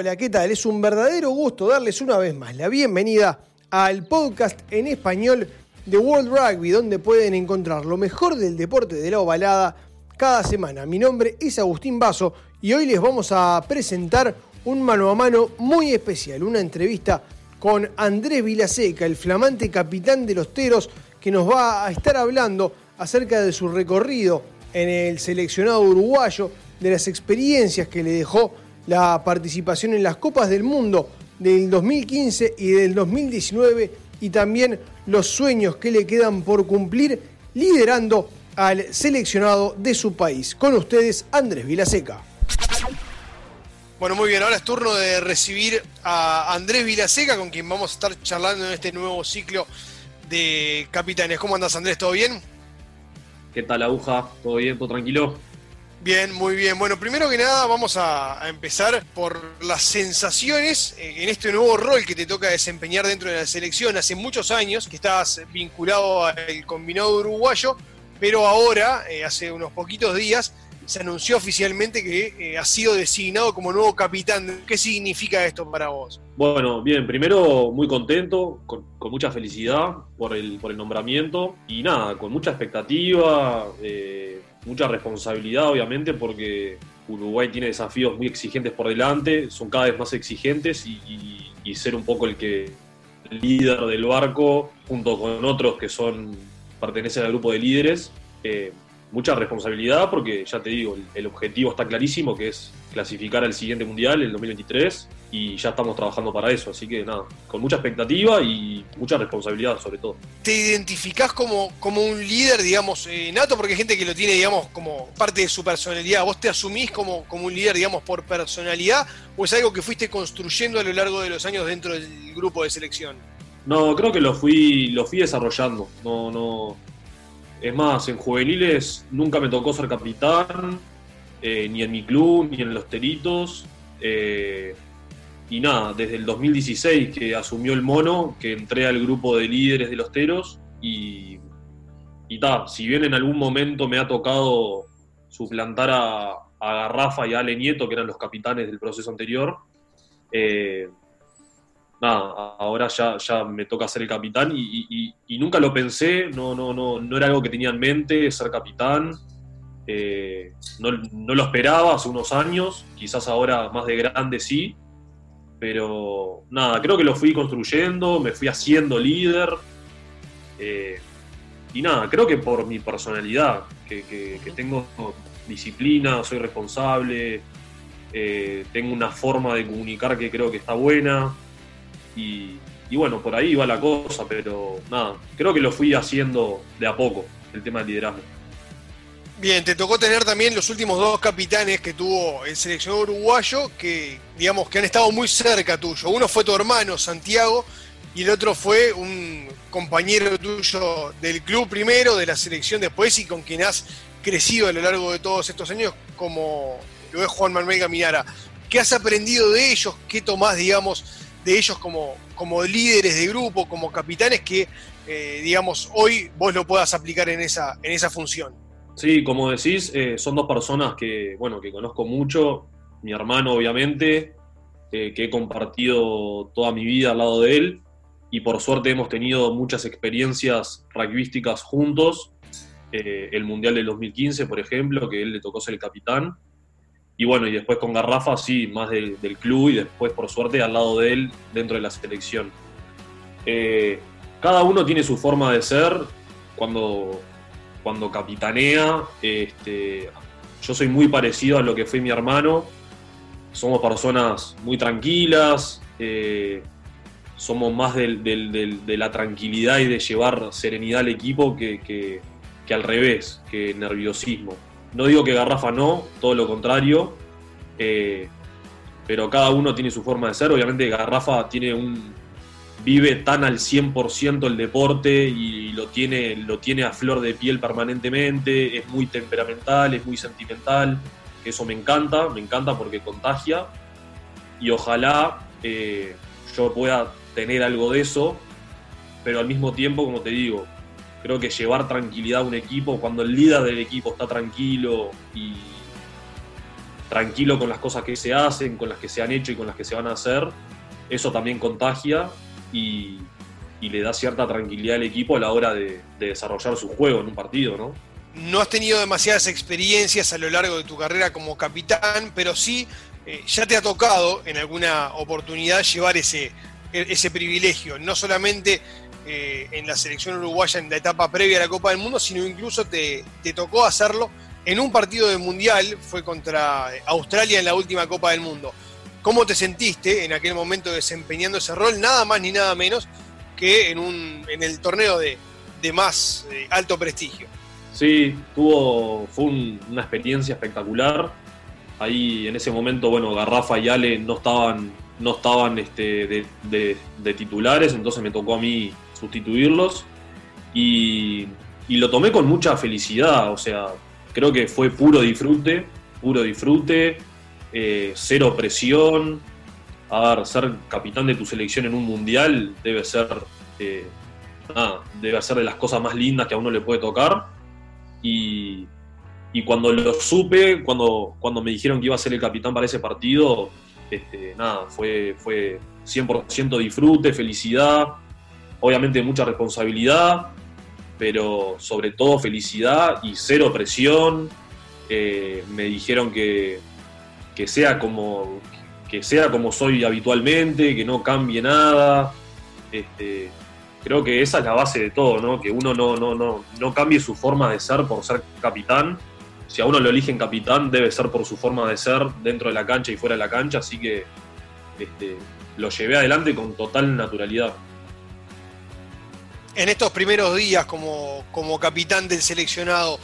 Hola, ¿qué tal? Es un verdadero gusto darles una vez más la bienvenida al podcast en español de World Rugby, donde pueden encontrar lo mejor del deporte de la ovalada cada semana. Mi nombre es Agustín Vaso y hoy les vamos a presentar un mano a mano muy especial, una entrevista con Andrés Vilaseca, el flamante capitán de los Teros, que nos va a estar hablando acerca de su recorrido en el seleccionado uruguayo, de las experiencias que le dejó la participación en las Copas del Mundo del 2015 y del 2019 y también los sueños que le quedan por cumplir liderando al seleccionado de su país. Con ustedes, Andrés Vilaseca. Bueno, muy bien, ahora es turno de recibir a Andrés Vilaseca, con quien vamos a estar charlando en este nuevo ciclo de capitanes. ¿Cómo andas, Andrés? ¿Todo bien? ¿Qué tal, aguja? ¿Todo bien? ¿Todo tranquilo? Bien, muy bien. Bueno, primero que nada vamos a, empezar por las sensaciones eh, en este nuevo rol que te toca desempeñar dentro de la selección. Hace muchos años que estás vinculado al combinado uruguayo, pero ahora, eh, hace unos poquitos días, se anunció oficialmente que eh, ha sido designado como nuevo capitán. ¿Qué significa esto para vos? Bueno, bien, primero muy contento, con, mucha felicidad por el, nombramiento y nada, con mucha expectativa mucha responsabilidad, obviamente, porque Uruguay tiene desafíos muy exigentes por delante, son cada vez más exigentes y, ser un poco el que líder del barco, junto con otros que son pertenecen al grupo de líderes, eh, mucha responsabilidad porque ya te digo, el, objetivo está clarísimo que es clasificar al siguiente mundial, el 2023, y ya estamos trabajando para eso, así que nada, con mucha expectativa y mucha responsabilidad sobre todo. ¿Te identificás como, como un líder, digamos, eh, nato? Porque hay gente que lo tiene, digamos, como parte de su personalidad. ¿Vos te asumís como, como un líder, digamos, por personalidad o es algo que fuiste construyendo a lo largo de los años dentro del grupo de selección? No, creo que lo fui, lo fui desarrollando. No, no, es más, en juveniles nunca me tocó ser capitán, eh, ni en mi club, ni en los Teritos. Eh, y nada, desde el 2016 que asumió el mono, que entré al grupo de líderes de los Teros y, y si bien en algún momento me ha tocado suplantar a, a Garrafa y a Ale Nieto, que eran los capitanes del proceso anterior, eh, nada, ahora ya, ya me toca ser el capitán y, nunca lo pensé, no, no, no, no era algo que tenía en mente ser capitán. Eh, no, lo esperaba hace unos años, quizás ahora más de grande sí, pero nada, creo que lo fui construyendo, me fui haciendo líder. Eh, y nada, creo que por mi personalidad, que, tengo disciplina, soy responsable, eh, tengo una forma de comunicar que creo que está buena. Y, bueno, por ahí va la cosa, pero nada, creo que lo fui haciendo de a poco, el tema del liderazgo. Bien, te tocó tener también los últimos dos capitanes que tuvo el seleccionado uruguayo que, digamos, que han estado muy cerca tuyo. Uno fue tu hermano, Santiago, y el otro fue un compañero tuyo del club primero, de la selección después, y con quien has crecido a lo largo de todos estos años, como lo es Juan Manuel Gaminara. ¿Qué has aprendido de ellos? ¿Qué tomás, digamos, de ellos como, como líderes de grupo, como capitanes, que, eh, digamos, hoy vos lo puedas aplicar en esa, en esa función. Sí, como decís, eh, son dos personas que, bueno, que conozco mucho, mi hermano obviamente, eh, que he compartido toda mi vida al lado de él, y por suerte hemos tenido muchas experiencias rugbyísticas juntos, el Mundial del 2015, por ejemplo, que él le tocó ser el capitán, y bueno, y después con Garrafa, sí, más del, club y después, por suerte, al lado de él dentro de la selección. Eh, cada uno tiene su forma de ser cuando, cuando capitanea. Este, yo soy muy parecido a lo que fue mi hermano. Somos personas muy tranquilas, eh, somos más de la tranquilidad y de llevar serenidad al equipo que, que al revés, que nerviosismo. No digo que Garrafa no, todo lo contrario, eh, pero cada uno tiene su forma de ser. Obviamente Garrafa tiene un vive tan al 100% el deporte y lo tiene, lo tiene a flor de piel permanentemente, es muy temperamental, es muy sentimental, eso me encanta, me encanta porque contagia. Y ojalá eh, yo pueda tener algo de eso, pero al mismo tiempo, como te digo, creo que llevar tranquilidad a un equipo, cuando el líder del equipo está tranquilo y, tranquilo con las cosas que se hacen, con las que se han hecho y con las que se van a hacer, eso también contagia y, le da cierta tranquilidad al equipo a la hora de, desarrollar su juego en un partido, ¿no? No has tenido demasiadas experiencias a lo largo de tu carrera como capitán, pero sí eh, ya te ha tocado en alguna oportunidad llevar ese, ese privilegio, no solamente eh, en la selección uruguaya en la etapa previa a la Copa del Mundo, sino incluso te, te tocó hacerlo en un partido de mundial, fue contra Australia en la última Copa del Mundo. ¿Cómo te sentiste en aquel momento desempeñando ese rol? Nada más ni nada menos que en, un, en el torneo de, más eh, alto prestigio. Sí, tuvo, fue una experiencia espectacular. Ahí en ese momento, bueno, Garrafa y Ale no estaban, no estaban este, de, titulares, entonces me tocó a mí sustituirlos. Y, y lo tomé con mucha felicidad, o sea, creo que fue puro disfrute, puro disfrute, eh, cero presión. A ver, ser capitán de tu selección en un mundial debe ser, eh, debe ser de las cosas más lindas que a uno le puede tocar. Y, cuando lo supe, cuando, cuando me dijeron que iba a ser el capitán para ese partido, este, nada, fue, fue 100% disfrute, felicidad, obviamente mucha responsabilidad, pero sobre todo felicidad y cero presión. Eh, me dijeron que, sea como, que sea como soy habitualmente, que no cambie nada. Este, creo que esa es la base de todo, ¿no? que uno no, no, no, no cambie su forma de ser por ser capitán. Si a uno lo eligen capitán, debe ser por su forma de ser dentro de la cancha y fuera de la cancha, así que este, lo llevé adelante con total naturalidad en estos primeros días como, como capitán del seleccionado,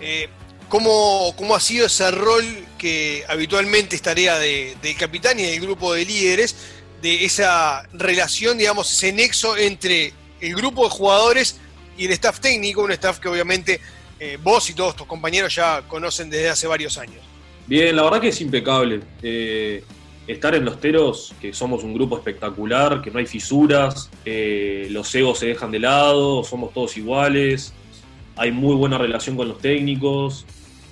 eh, ¿cómo, ha sido ese rol que habitualmente es tarea del capitán y del grupo de líderes, de esa relación, digamos, ese nexo entre el grupo de jugadores y el staff técnico, un staff que obviamente eh, vos y todos tus compañeros ya conocen desde hace varios años? Bien, la verdad que es impecable. Eh, estar en los teros, que somos un grupo espectacular, que no hay fisuras, los egos se dejan de lado, somos todos iguales, hay muy buena relación con los técnicos.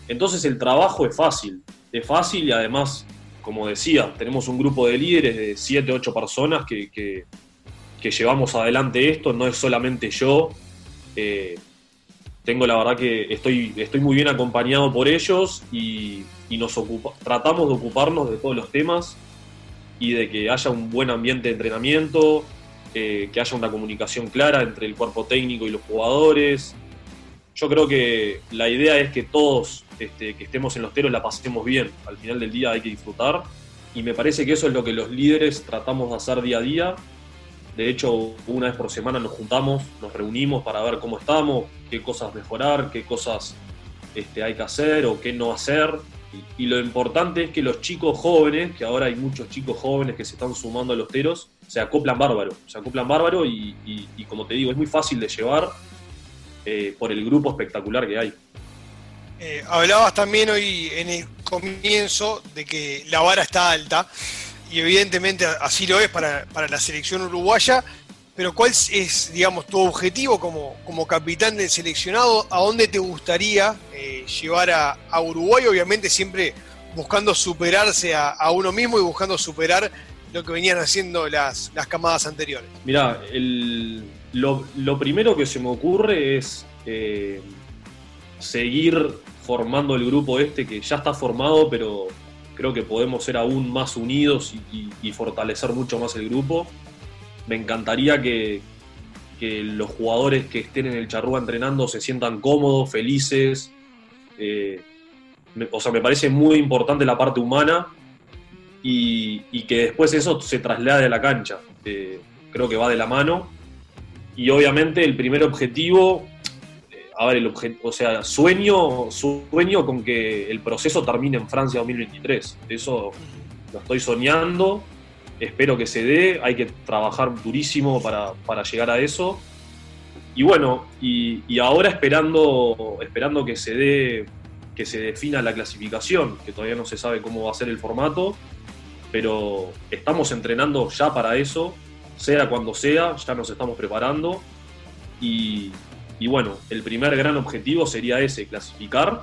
Entonces el trabajo es fácil, es fácil y además, como decía, tenemos un grupo de líderes de 7, 8 personas que, que, llevamos adelante esto, no es solamente yo. Eh, tengo la verdad que estoy, estoy muy bien acompañado por ellos y, nos tratamos de ocuparnos de todos los temas y de que haya un buen ambiente de entrenamiento, eh, que haya una comunicación clara entre el cuerpo técnico y los jugadores. Yo creo que la idea es que todos este, que estemos en los teros la pasemos bien. Al final del día hay que disfrutar y me parece que eso es lo que los líderes tratamos de hacer día a día de hecho, una vez por semana nos juntamos, nos reunimos para ver cómo estamos, qué cosas mejorar, qué cosas este, hay que hacer o qué no hacer. Y, lo importante es que los chicos jóvenes, que ahora hay muchos chicos jóvenes que se están sumando a los teros, se acoplan bárbaro. Se acoplan bárbaro y, como te digo, es muy fácil de llevar eh, por el grupo espectacular que hay. Eh, hablabas también hoy en el comienzo de que la vara está alta y evidentemente así lo es para, la selección uruguaya, pero ¿cuál es, digamos, tu objetivo como, como capitán del seleccionado? ¿A dónde te gustaría eh, llevar a, Uruguay? Obviamente siempre buscando superarse a, uno mismo y buscando superar lo que venían haciendo las, camadas anteriores. Mirá, lo, primero que se me ocurre es eh, seguir formando el grupo este que ya está formado, pero creo que podemos ser aún más unidos y, fortalecer mucho más el grupo. Me encantaría que, los jugadores que estén en el charrúa entrenando se sientan cómodos, felices. Eh, o sea, me parece muy importante la parte humana y, que después eso se traslade a la cancha. Eh, creo que va de la mano. Y obviamente el primer objetivo a ver, el o sea, sueño, sueño con que el proceso termine en Francia 2023. Eso lo estoy soñando, espero que se dé, hay que trabajar durísimo para, llegar a eso. Y bueno, y, ahora esperando, esperando que se dé, que se defina la clasificación, que todavía no se sabe cómo va a ser el formato, pero estamos entrenando ya para eso, sea cuando sea, ya nos estamos preparando y, y bueno, el primer gran objetivo sería ese, clasificar.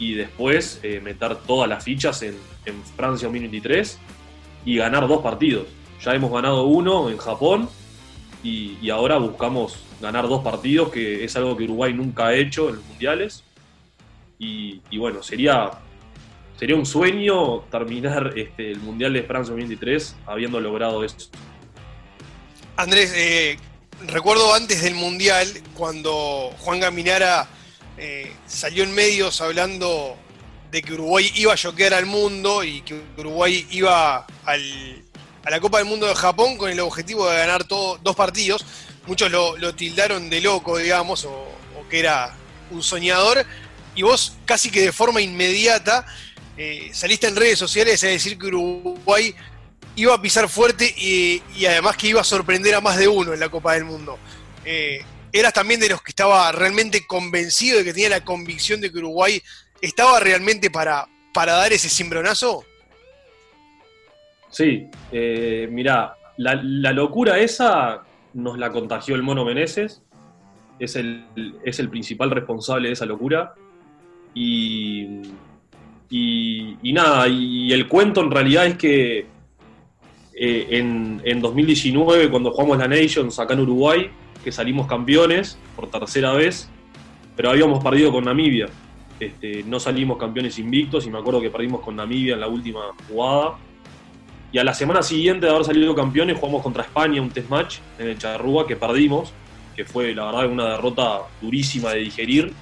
y después eh, meter todas las fichas en, Francia 2023 y ganar dos partidos. Ya hemos ganado uno en Japón y, ahora buscamos ganar dos partidos, que es algo que Uruguay nunca ha hecho en los mundiales. Y, bueno, sería, sería un sueño terminar este, el Mundial de Francia 2023 habiendo logrado esto. Andrés, eh, recuerdo antes del Mundial, cuando Juan Gaminara eh, salió en medios hablando de que Uruguay iba a choquear al mundo y que Uruguay iba a la Copa del Mundo de Japón con el objetivo de ganar dos partidos. Muchos lo, tildaron de loco, digamos, o, que era un soñador. Y vos casi que de forma inmediata eh, saliste en redes sociales a decir que Uruguay iba a pisar fuerte y, además que iba a sorprender a más de uno en la Copa del Mundo. Eh, ¿Eras también de los que estaba realmente convencido de que tenía la convicción de que Uruguay estaba realmente para, para dar ese cimbronazo? Sí, eh, mirá, la, locura esa nos la contagió el Mono Meneses, es el, es el principal responsable de esa locura. Y, y, nada, y el cuento en realidad es que eh, en, en, 2019, cuando jugamos la Nations acá en Uruguay, que salimos campeones por tercera vez, pero habíamos perdido con Namibia. Este, no salimos campeones invictos y me acuerdo que perdimos con Namibia en la última jugada. Y a la semana siguiente de haber salido campeones jugamos contra España un test match en el Charrúa que perdimos, que fue la verdad una derrota durísima de digerir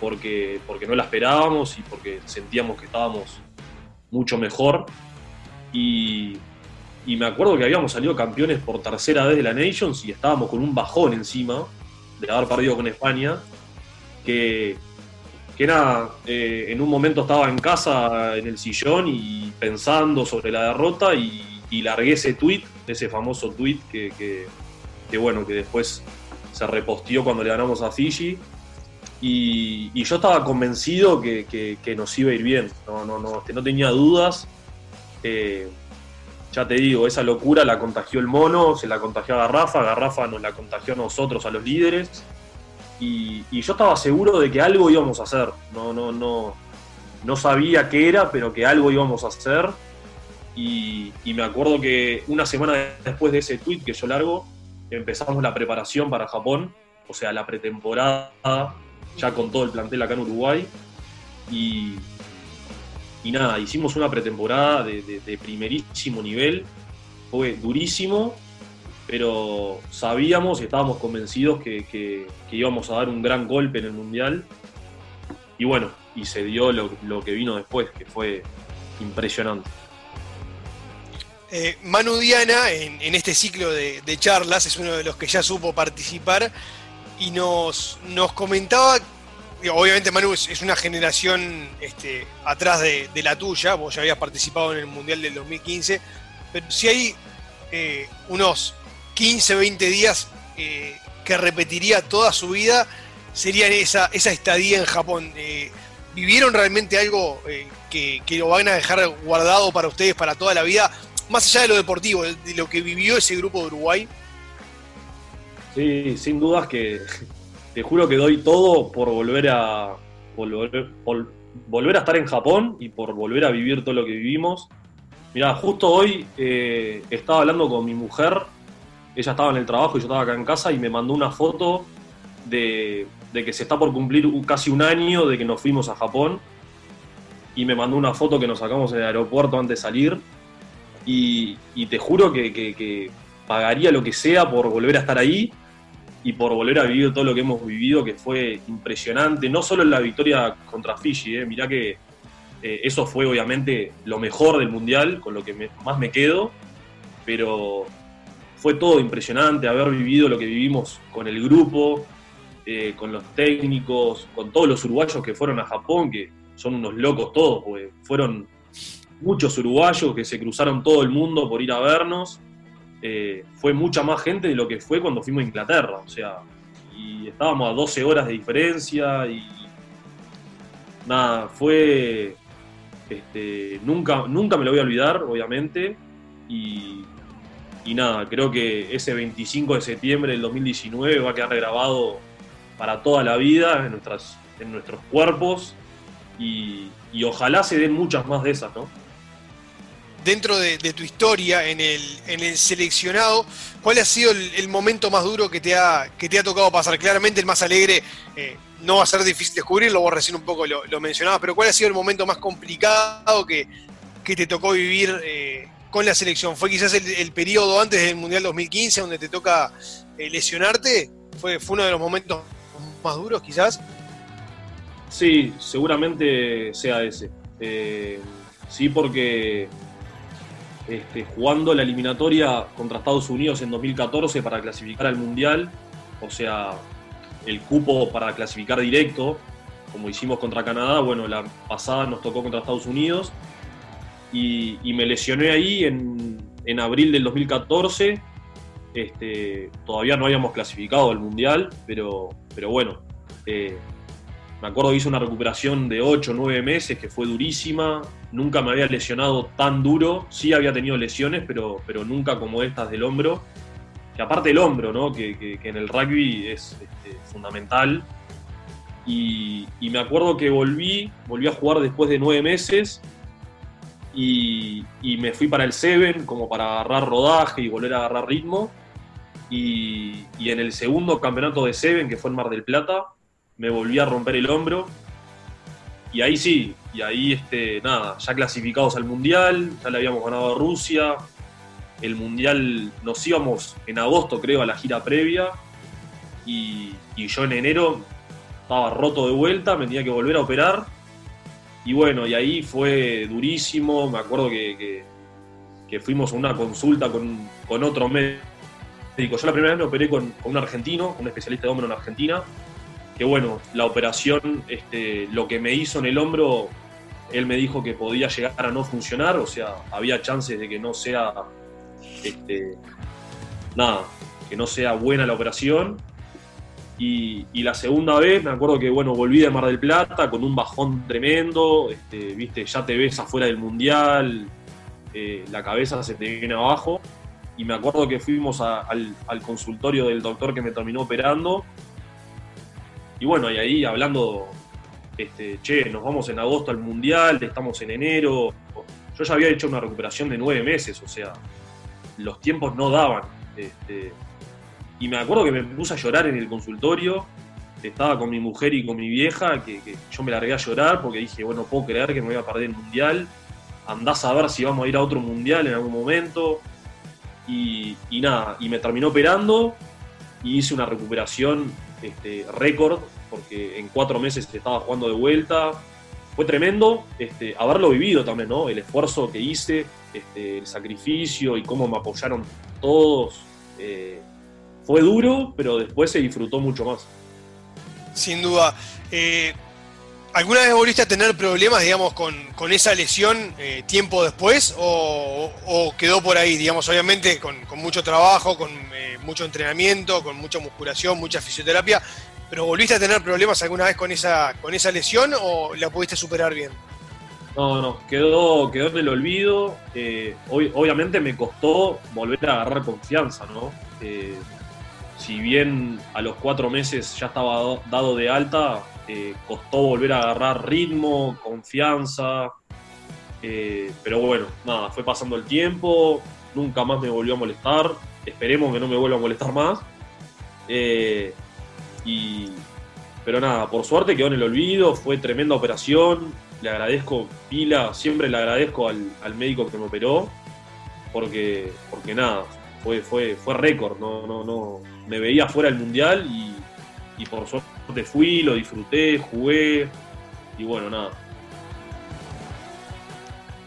porque, porque no la esperábamos y porque sentíamos que estábamos mucho mejor. Y, y me acuerdo que habíamos salido campeones por tercera vez de la Nations y estábamos con un bajón encima de haber perdido con España. Que, que nada, eh, en un momento estaba en casa en el sillón y pensando sobre la derrota y, largué ese tweet, ese famoso tweet que, bueno, que después se reposteó cuando le ganamos a Fiji. Y, yo estaba convencido que, nos iba a ir bien, no, no, no, no tenía dudas. Eh, ya te digo, esa locura la contagió el mono, se la contagió a Garrafa, Garrafa nos la contagió a nosotros, a los líderes. Y, yo estaba seguro de que algo íbamos a hacer. No, no, no, no sabía qué era, pero que algo íbamos a hacer. Y, me acuerdo que una semana después de ese tweet que yo largo, empezamos la preparación para Japón, o sea, la pretemporada ya con todo el plantel acá en Uruguay. Y, y nada, hicimos una pretemporada de, primerísimo nivel, fue durísimo, pero sabíamos y estábamos convencidos que, íbamos a dar un gran golpe en el Mundial. Y bueno, y se dio lo, que vino después, que fue impresionante. Eh, Manu Diana, en, este ciclo de, charlas, es uno de los que ya supo participar y nos, nos comentaba obviamente Manu es, una generación este, atrás de, la tuya, vos ya habías participado en el Mundial del 2015, pero si hay eh, unos 15, 20 días eh, que repetiría toda su vida, serían esa, esa estadía en Japón. Eh, ¿Vivieron realmente algo que, que, lo van a dejar guardado para ustedes para toda la vida, más allá de lo deportivo, de lo que vivió ese grupo de Uruguay? Sí, sin dudas que te juro que doy todo por volver a volver, volver a estar en Japón y por volver a vivir todo lo que vivimos. Mira, justo hoy eh, estaba hablando con mi mujer, ella estaba en el trabajo y yo estaba acá en casa y me mandó una foto de, que se está por cumplir casi un año de que nos fuimos a Japón. Y me mandó una foto que nos sacamos en el aeropuerto antes de salir. Y, te juro que pagaría lo que sea por volver a estar ahí y por volver a vivir todo lo que hemos vivido, que fue impresionante, no solo en la victoria contra Fiji, eh, mirá que eh, eso fue obviamente lo mejor del Mundial, con lo que más me quedo, pero fue todo impresionante haber vivido lo que vivimos con el grupo, eh, con los técnicos, con todos los uruguayos que fueron a Japón, que son unos locos todos, porque fueron muchos uruguayos que se cruzaron todo el mundo por ir a vernos eh, fue mucha más gente de lo que fue cuando fuimos a Inglaterra. O sea, y estábamos a 12 horas de diferencia y nada, fue. Este, nunca, nunca me lo voy a olvidar, obviamente. Y, y nada, creo que ese 25 de septiembre del 2019 va a quedar grabado para toda la vida en, nuestras, en nuestros cuerpos. y, ojalá se den muchas más de esas, ¿no? Dentro de, tu historia en el, en el, seleccionado, ¿cuál ha sido el, momento más duro que te, ha, que te ha tocado pasar? Claramente el más alegre eh, no va a ser difícil descubrirlo, vos recién un poco lo, lo, mencionabas, pero ¿cuál ha sido el momento más complicado que, te tocó vivir eh, con la selección? ¿Fue quizás el, periodo antes del Mundial 2015 donde te toca eh, lesionarte? ¿Fue, ¿Fue uno de los momentos más duros quizás? Sí, seguramente sea ese. Sí, porque este, jugando la eliminatoria contra Estados Unidos en 2014 para clasificar al Mundial, o sea, el cupo para clasificar directo, como hicimos contra Canadá, bueno, la pasada nos tocó contra Estados Unidos y, me lesioné ahí en, abril del 2014. Este, todavía no habíamos clasificado al Mundial, pero, pero bueno, eh, me acuerdo que hice una recuperación de 8 o 9 meses que fue durísima. Nunca me había lesionado tan duro. Sí había tenido lesiones, pero, pero nunca como estas del hombro. Que aparte del hombro, ¿no? que, en el rugby es este, fundamental. Y, me acuerdo que volví, volví a jugar después de 9 meses. Y, me fui para el Seven como para agarrar rodaje y volver a agarrar ritmo. Y, y en el segundo campeonato de Seven, que fue en Mar del Plata, me volví a romper el hombro. Y ahí sí, y ahí este, nada, ya clasificados al Mundial, ya le habíamos ganado a Rusia. El Mundial nos íbamos en agosto, creo, a la gira previa. Y, yo en enero estaba roto de vuelta, me tenía que volver a operar. Y bueno, y ahí fue durísimo. Me acuerdo que, que, fuimos a una consulta con, con, otro médico. Yo la primera vez me operé con, con un argentino, un especialista de hombro en Argentina que bueno, la operación, este, lo que me hizo en el hombro, él me dijo que podía llegar a no funcionar, o sea, había chances de que no sea, este, nada, que no sea buena la operación. Y, la segunda vez, me acuerdo que, bueno, volví de Mar del Plata con un bajón tremendo, este, viste, ya te ves afuera del Mundial, eh, la cabeza se te viene abajo. Y me acuerdo que fuimos al, al consultorio del doctor que me terminó operando y bueno, y ahí hablando, este, che, nos vamos en agosto al Mundial, estamos en enero. Yo ya había hecho una recuperación de nueve meses, o sea, los tiempos no daban. Este, y me acuerdo que me puse a llorar en el consultorio, estaba con mi mujer y con mi vieja, que, yo me largué a llorar porque dije, bueno, no puedo creer que me voy a perder el Mundial, andás a ver si vamos a ir a otro Mundial en algún momento. Y, y nada, y me terminó operando y hice una recuperación este, récord, porque en cuatro meses estaba jugando de vuelta. Fue tremendo este, haberlo vivido también. El esfuerzo que hice, este, el sacrificio y cómo me apoyaron todos. Eh, fue duro, pero después se disfrutó mucho más. Sin duda. Eh, ¿Alguna vez volviste a tener problemas, digamos, con, esa lesión eh, tiempo después? O, quedó por ahí, digamos, obviamente con, mucho trabajo, con eh, mucho entrenamiento, con mucha musculación, mucha fisioterapia? ¿Pero volviste a tener problemas alguna vez con esa, con esa lesión o la pudiste superar bien? No, no, quedó, quedó en el olvido. Eh, obviamente me costó volver a agarrar confianza, ¿no? si bien a los cuatro meses ya estaba dado de alta, eh, costó volver a agarrar ritmo, confianza, eh, pero bueno, nada, fue pasando el tiempo, nunca más me volvió a molestar, esperemos que no me vuelva a molestar más. Eh, y, pero nada, por suerte quedó en el olvido, fue tremenda operación, le agradezco pila, siempre le agradezco al, médico que me operó, porque, porque nada, fue, fue, fue récord, no, no, no, me veía fuera del mundial y, y por suerte fui, lo disfruté, jugué y bueno, nada.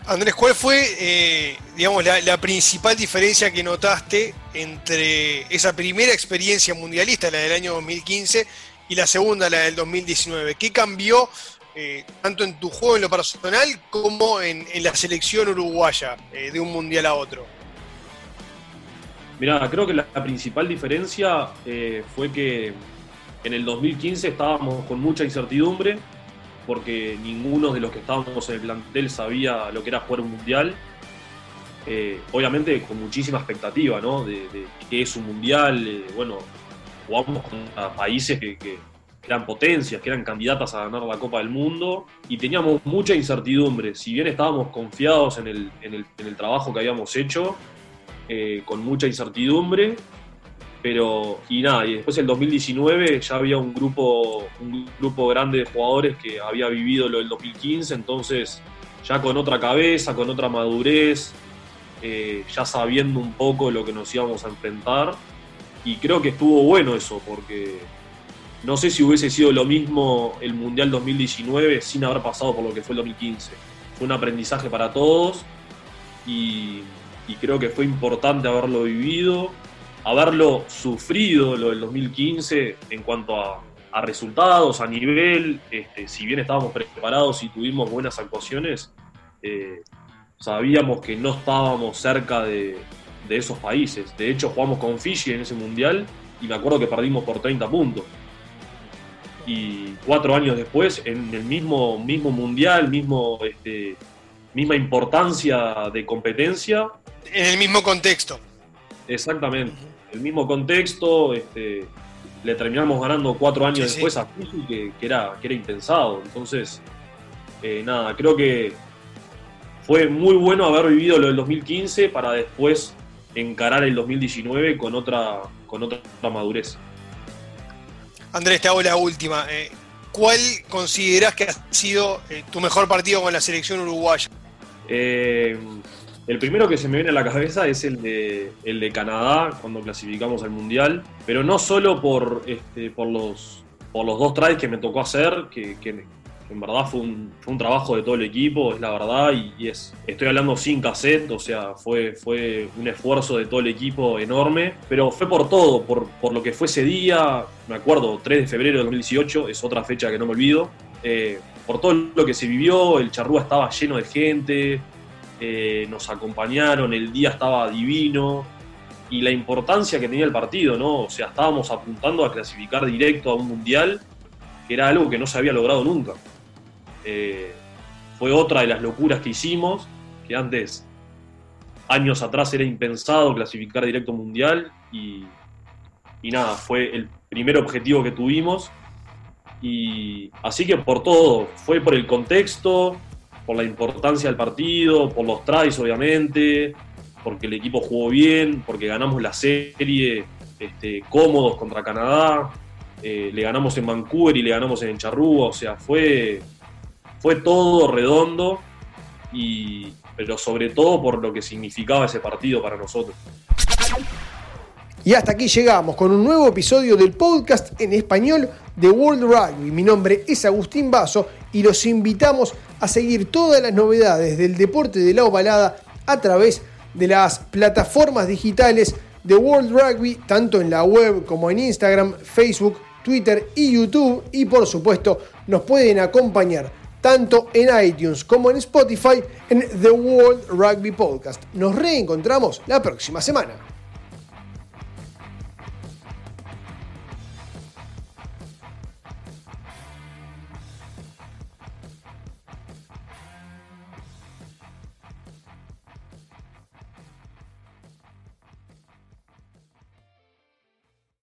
Andrés, ¿cuál fue, eh, digamos, la, principal diferencia que notaste entre esa primera experiencia mundialista, la del año 2015, y la segunda, la del 2019? ¿Qué cambió eh, tanto en tu juego en lo personal como en, la selección uruguaya eh, de un mundial a otro? Mira, creo que la principal diferencia fue que en el 2015 estábamos con mucha incertidumbre porque ninguno de los que estábamos en el plantel sabía lo que era jugar un mundial. Eh, obviamente con muchísima expectativa, ¿no? De, qué es un mundial. Eh, bueno, jugamos contra países que, eran potencias, que eran candidatas a ganar la Copa del Mundo, y teníamos mucha incertidumbre. Si bien estábamos confiados en el, trabajo que habíamos hecho, eh, con mucha incertidumbre, pero y nada, y después el 2019 ya había un grupo, un grupo grande de jugadores que había vivido lo del 2015, entonces ya con otra cabeza, con otra madurez, eh, ya sabiendo un poco lo que nos íbamos a enfrentar, y creo que estuvo bueno eso, porque no sé si hubiese sido lo mismo el Mundial 2019 sin haber pasado por lo que fue el 2015. Fue un aprendizaje para todos y, creo que fue importante haberlo vivido, haberlo sufrido lo del 2015 en cuanto a, resultados, a nivel, este, si bien estábamos preparados y tuvimos buenas actuaciones, eh, sabíamos que no estábamos cerca de, de esos países. De hecho, jugamos con Fiji en ese mundial y me acuerdo que perdimos por 30 puntos y cuatro años después, en el mismo, mismo mundial, mismo, este, misma importancia de competencia. En el mismo contexto. Exactamente, el mismo contexto, este, le terminamos ganando cuatro años después a Fiji, que, era, que era impensado. Entonces, eh, nada, creo que fue muy bueno haber vivido lo del 2015 para después encarar el 2019 con otra, con otra madurez. Andrés, te hago la última. Eh, ¿Cuál considerás que ha sido eh, tu mejor partido con la selección uruguaya? El primero que se me viene a la cabeza es el de, el de Canadá, cuando clasificamos al Mundial, pero no solo por, este, por, los, por los dos tries que me tocó hacer, que, que, en verdad fue un, fue un, trabajo de todo el equipo, es la verdad, y, es, estoy hablando sin cassette, o sea, fue, fue un esfuerzo de todo el equipo enorme, pero fue por todo, por, por lo que fue ese día, me acuerdo, 3 de febrero de 2018, es otra fecha que no me olvido, eh, por todo lo que se vivió, el charrúa estaba lleno de gente, eh, nos acompañaron, el día estaba divino, y la importancia que tenía el partido, ¿no? O sea, estábamos apuntando a clasificar directo a un mundial, que era algo que no se había logrado nunca. Eh, fue otra de las locuras que hicimos, que antes, años atrás, era impensado clasificar directo mundial y, nada, fue el primer objetivo que tuvimos. Y así que por todo, fue por el contexto, por la importancia del partido, por los tries obviamente, porque el equipo jugó bien, porque ganamos la serie este, cómodos contra Canadá, eh, le ganamos en Vancouver y le ganamos en Charrúa, o sea, fue, fue todo redondo, y, pero sobre todo por lo que significaba ese partido para nosotros. Y hasta aquí llegamos con un nuevo episodio del podcast en español de World Rugby. Mi nombre es Agustín Basso y los invitamos a seguir todas las novedades del deporte de la ovalada a través de las plataformas digitales de World Rugby, tanto en la web como en Instagram, Facebook, Twitter y YouTube. Y por supuesto nos pueden acompañar tanto en iTunes como en Spotify en The World Rugby Podcast. Nos reencontramos la próxima semana.